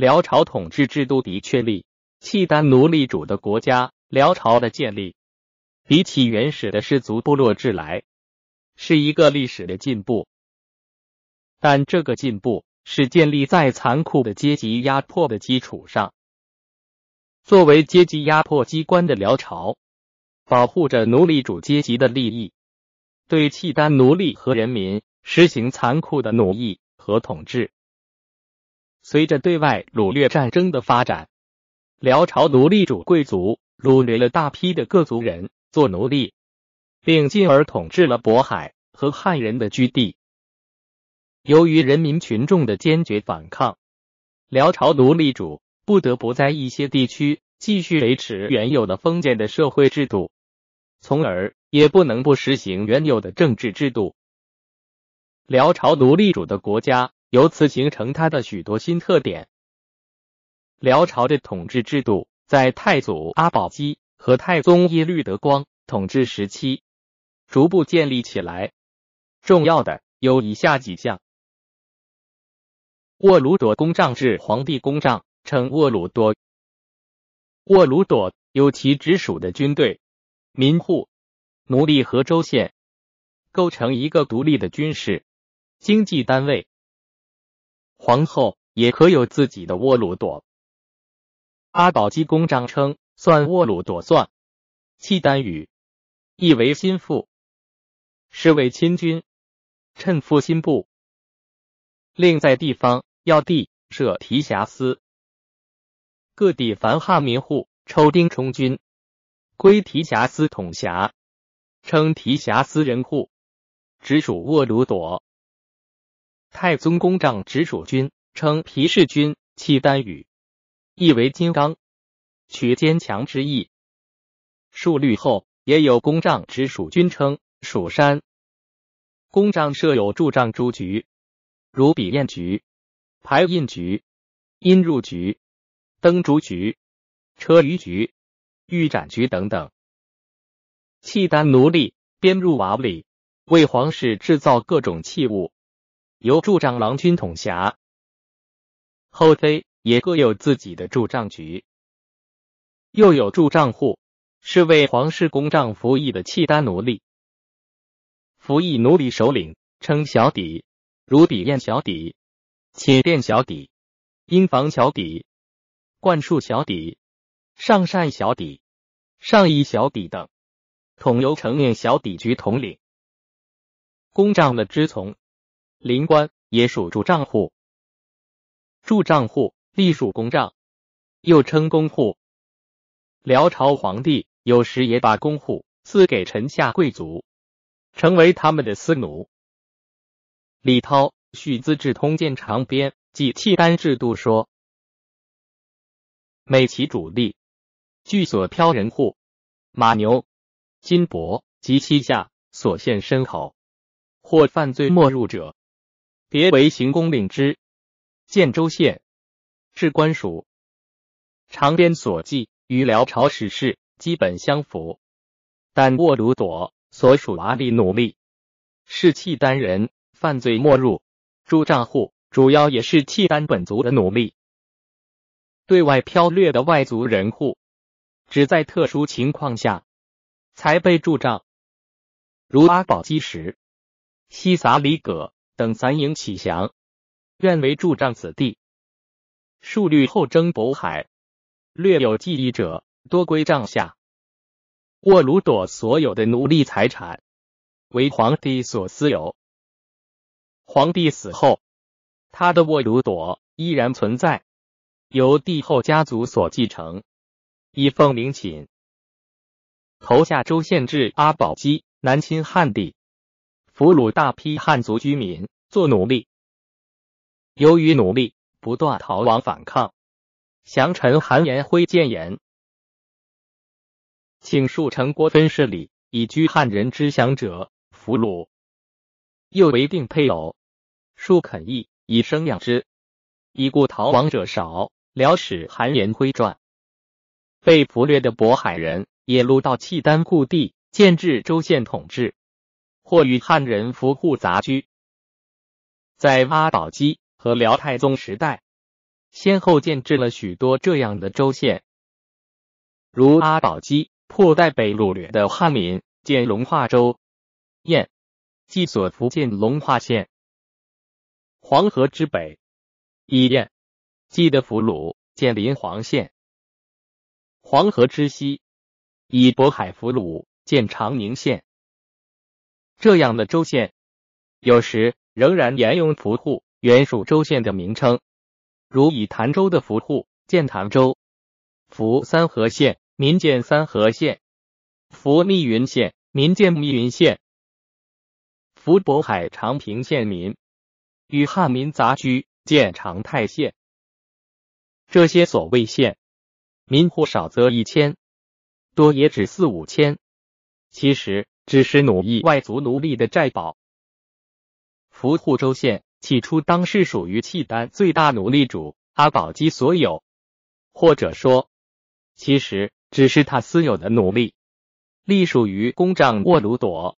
辽朝统治制度的确立，契丹奴隶主的国家辽朝的建立，比起原始的氏族部落制来，是一个历史的进步。但这个进步是建立在残酷的阶级压迫的基础上。作为阶级压迫机关的辽朝，保护着奴隶主阶级的利益，对契丹奴隶和人民实行残酷的奴役和统治。随着对外掳掠战争的发展，辽朝奴隶主贵族掳掠了大批的各族人做奴隶，并进而统治了渤海和汉人的居地。由于人民群众的坚决反抗，辽朝奴隶主不得不在一些地区继续维持原有的封建的社会制度，从而也不能不实行原有的政治制度。辽朝奴隶主的国家。由此形成它的许多新特点。辽朝的统治制度在太祖阿保机和太宗耶律德光统治时期逐步建立起来。重要的有以下几项：沃鲁朵公帐制皇帝公帐，称沃鲁多。沃鲁朵有其直属的军队、民户、奴隶和州县，构成一个独立的军事经济单位。皇后也可有自己的沃鲁朵。阿保机公章称算沃鲁朵算，契丹语意为心腹，是为亲军，称腹心部。另在地方要地设提辖司，各地凡汉民户抽丁充军，归提辖司统辖，称提辖司人户，直属沃鲁朵。太宗公帐直属军称皮氏军，契丹语意为金刚，取坚强之意。数律后也有公帐直属军称蜀山。公帐设有柱帐诸局，如笔砚局、排印局、印入局、灯烛局、车舆局、御斩局等等。契丹奴隶编入瓦里，为皇室制造各种器物。由驻帐郎君统辖，后妃也各有自己的驻帐局，又有驻帐户，是为皇室公帐服役的契丹奴隶。服役奴隶首领称小底，如底宴小底、寝殿小底、阴房小底、灌树小底、上善小底、上衣小底等，统由承念小底局统领。公帐的支从。灵官也属住账户，住账户隶属公账，又称公户。辽朝皇帝有时也把公户赐给臣下贵族，成为他们的私奴。李涛《续资治通鉴长编》记契丹制度说：每其主力据所飘人户、马牛、金帛及其下所献牲口，或犯罪没入者。别为行宫领之，建州县治官署。长编所记与辽朝史事基本相符，但沃鲁朵所属阿里奴隶是契丹人，犯罪没入驻账户，主要也是契丹本族的奴隶。对外飘掠的外族人户，只在特殊情况下才被驻账，如阿保机时西撒里葛。等散营起降，愿为驻帐此地。数律后征渤海，略有记忆者，多归帐下。沃鲁朵所有的奴隶财产为皇帝所私有。皇帝死后，他的沃鲁朵依然存在，由帝后家族所继承，以奉陵寝。投下州县治阿保机南侵汉地。俘虏大批汉族居民做奴隶，由于奴隶不断逃亡反抗，降臣韩延辉谏言，请数城国分势力以居汉人之降者俘虏，又为定配偶，数肯意以生养之，已故逃亡者少。辽史韩延辉传，被俘掠的渤海人也入到契丹故地，建制州县统治。或与汉人俘户杂居，在阿保机和辽太宗时代，先后建制了许多这样的州县，如阿保机破代被掳掠的汉民建龙化州，燕即所福建龙化县；黄河之北，以燕即的俘虏建临黄县；黄河之西，以渤海俘虏建长宁县。这样的州县，有时仍然沿用俘户原属州县的名称。如以潭州的俘户建潭州，服三河县民建三河县，服密云县民建密云县，服渤海长平县民。与汉民杂居建长泰县。这些所谓县。民户少则一千，多也只四五千，其实只是奴役外族奴隶的寨堡。福户州县。起初，当是属于契丹最大奴隶主阿保机所有，或者说，其实只是他私有的奴隶，隶属于公帐沃鲁朵。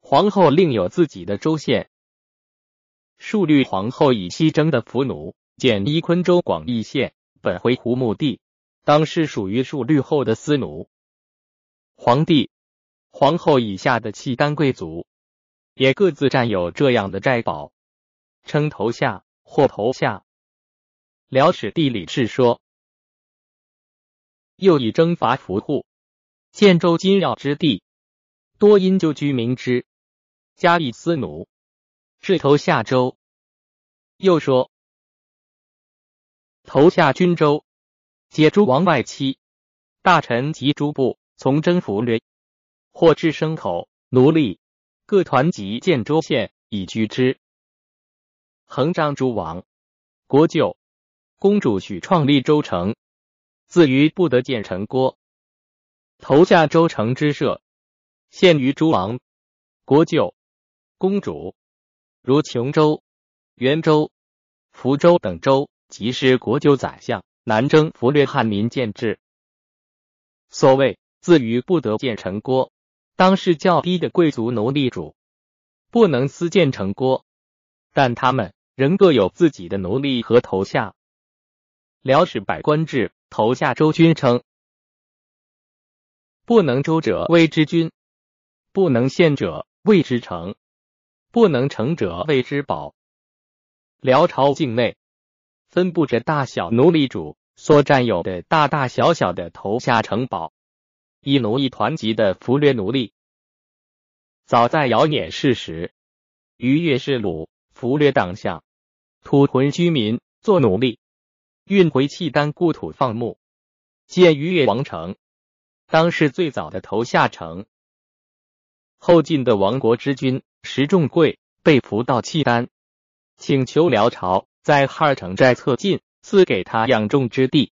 皇后另有自己的州县。数律皇后以西征的俘奴建伊昆州广义县，本回鹘墓地，当是属于数律后的私奴。皇帝、皇后以下的契丹贵族。也各自占有这样的寨堡，称头下或头下。辽史地理志说，又以征伐俘户，建州金要之地，多因旧居民之，加以私奴，至头下州。又说，头下军州，皆诸王外戚、大臣及诸部从征俘掠，或置牲口、奴隶。各团集建州县以居之。恒章诸王、国舅、公主许创立州城，自于不得建成郭。投下州城之设，限于诸王、国舅、公主，如琼州、元州、福州等州，即是国舅宰相南征俘掠汉民建制。所谓自于不得建成郭。当是较低的贵族奴隶主，不能私建城郭，但他们仍各有自己的奴隶和头下。辽史百官制头下周君称：不能周者谓之君，不能县者谓之城，不能城者谓之堡。辽朝境内分布着大小奴隶主所占有的大大小小的头下城堡。一奴一团级的俘掠奴隶，早在尧辇氏时，于越氏鲁俘掠党项，土屯居民做奴隶，运回契丹故土放牧，建于越王城，当是最早的头下城。后晋的亡国之君石重贵被俘到契丹，请求辽朝在哈尔城寨侧近赐给他养种之地，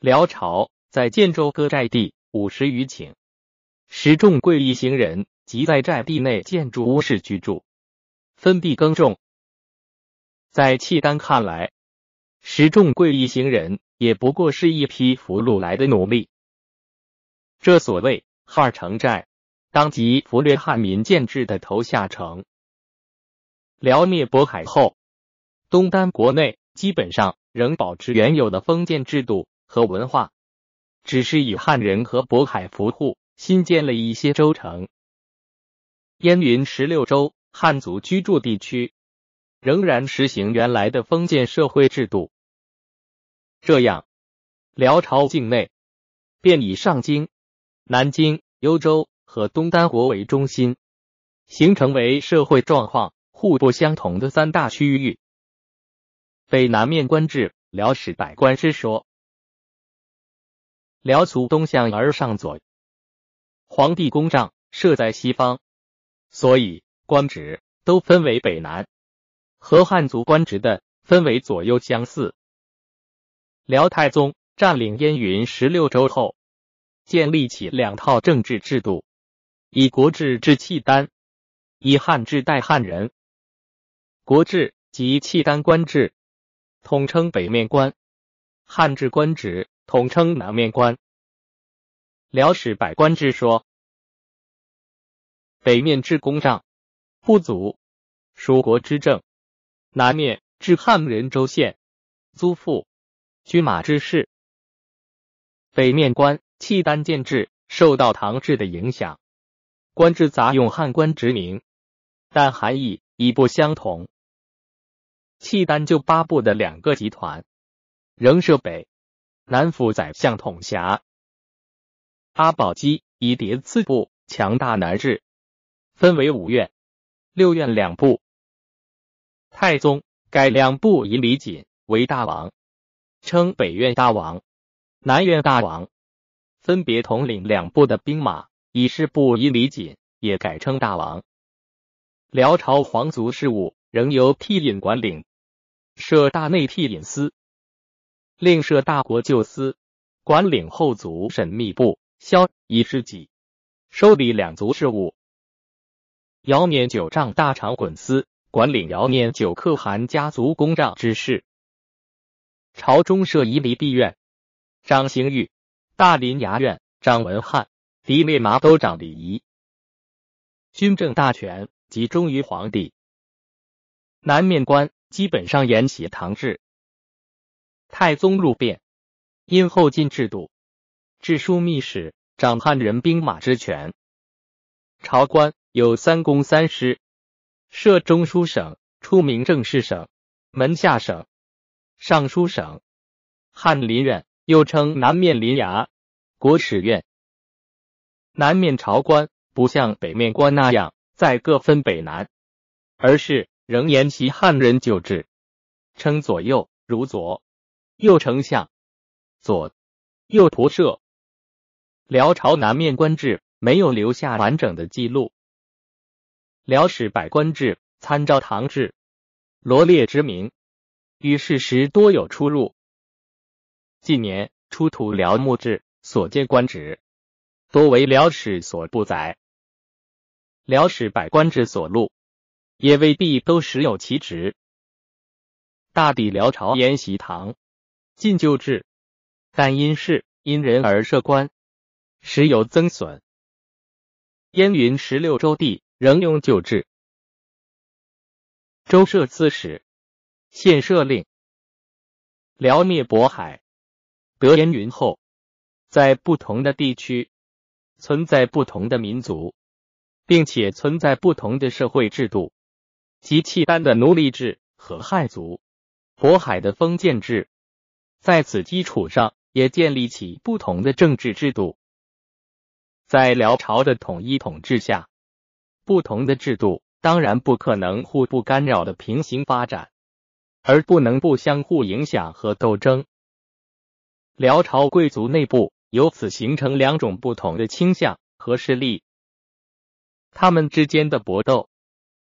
辽朝在建州割寨地。五十余顷，石重贵一行人即在寨地内建筑屋室居住，分地耕种。在契丹看来，石重贵一行人也不过是一批俘虏来的奴隶。这所谓哈尔城寨，当即俘掠汉民建制的头下城。辽灭渤海后，东丹国内基本上仍保持原有的封建制度和文化。只是以汉人和渤海俘户新建了一些州城，燕云十六州汉族居住地区仍然实行原来的封建社会制度。这样，辽朝境内便以上京、南京、幽州和东丹国为中心，形成为社会状况互不相同的三大区域。北南面官制，辽史百官之说。辽族东向而上左，皇帝宫帐设在西方，所以官职都分为北南。和汉族官职的分为左右相似。辽太宗占领燕云十六州后，建立起两套政治制度：以国制治契丹，以汉制代汉人。国制即契丹官制，统称北面官；汉制官职。统称南面官。辽史百官之说，北面治公帐、户族、属国之政；南面治汉人州县。租赋、军马之事。北面官契丹建制受到唐制的影响，官制杂用汉官职名，但含义已不相同。契丹就八部的两个集团，仍设北、南府宰相统辖。阿保机以迭次部强大南治，分为五院、六院两部。太宗改两部以李锦为大王，称北院大王。南院大王分别统领两部的兵马，以事部以李锦也改称大王。辽朝皇族事务仍由替尹管领，设大内替尹司，另设大国舅司，管领后族审密部、萧仪事己，收理两族事务。尧年九丈大长衮司，管领尧年九可汗家族公账之事。朝中设夷离弼院。张兴玉、大林衙院张文翰、迪列麻都长礼仪，军政大权集中于皇帝。南面官基本上沿袭唐制。太宗入变，因后晋制度，制枢密使掌汉人兵马之权。朝官有三公三师，设中书省、出名政事省、门下省、尚书省、翰林院。又称南面临衙、国史院。南面朝官不像北面官那样再各分北南，而是仍沿袭汉人旧制，称左右，如左右丞相、左右仆射。辽朝南面官制没有留下完整的记录。辽史百官制参照唐制，罗列之名与事实多有出入。近年出土辽墓志所见官职，多为辽史所不载。辽史百官制所录，也未必都实有其职。大抵辽朝沿袭唐晋旧制，但因事因人而设官，时有增损。燕云十六州地仍用旧制，州设刺史，县设令。辽灭渤海。得燕云后，在不同的地区存在不同的民族，并且存在不同的社会制度，及契丹的奴隶制和汉族、渤海的封建制，在此基础上也建立起不同的政治制度。在辽朝的统一统治下，不同的制度当然不可能互不干扰的平行发展，而不能不相互影响和斗争。辽朝贵族内部由此形成两种不同的倾向和势力，他们之间的搏斗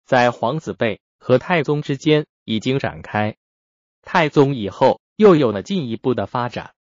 在皇子辈和太宗之间已经展开，太宗以后又有了进一步的发展。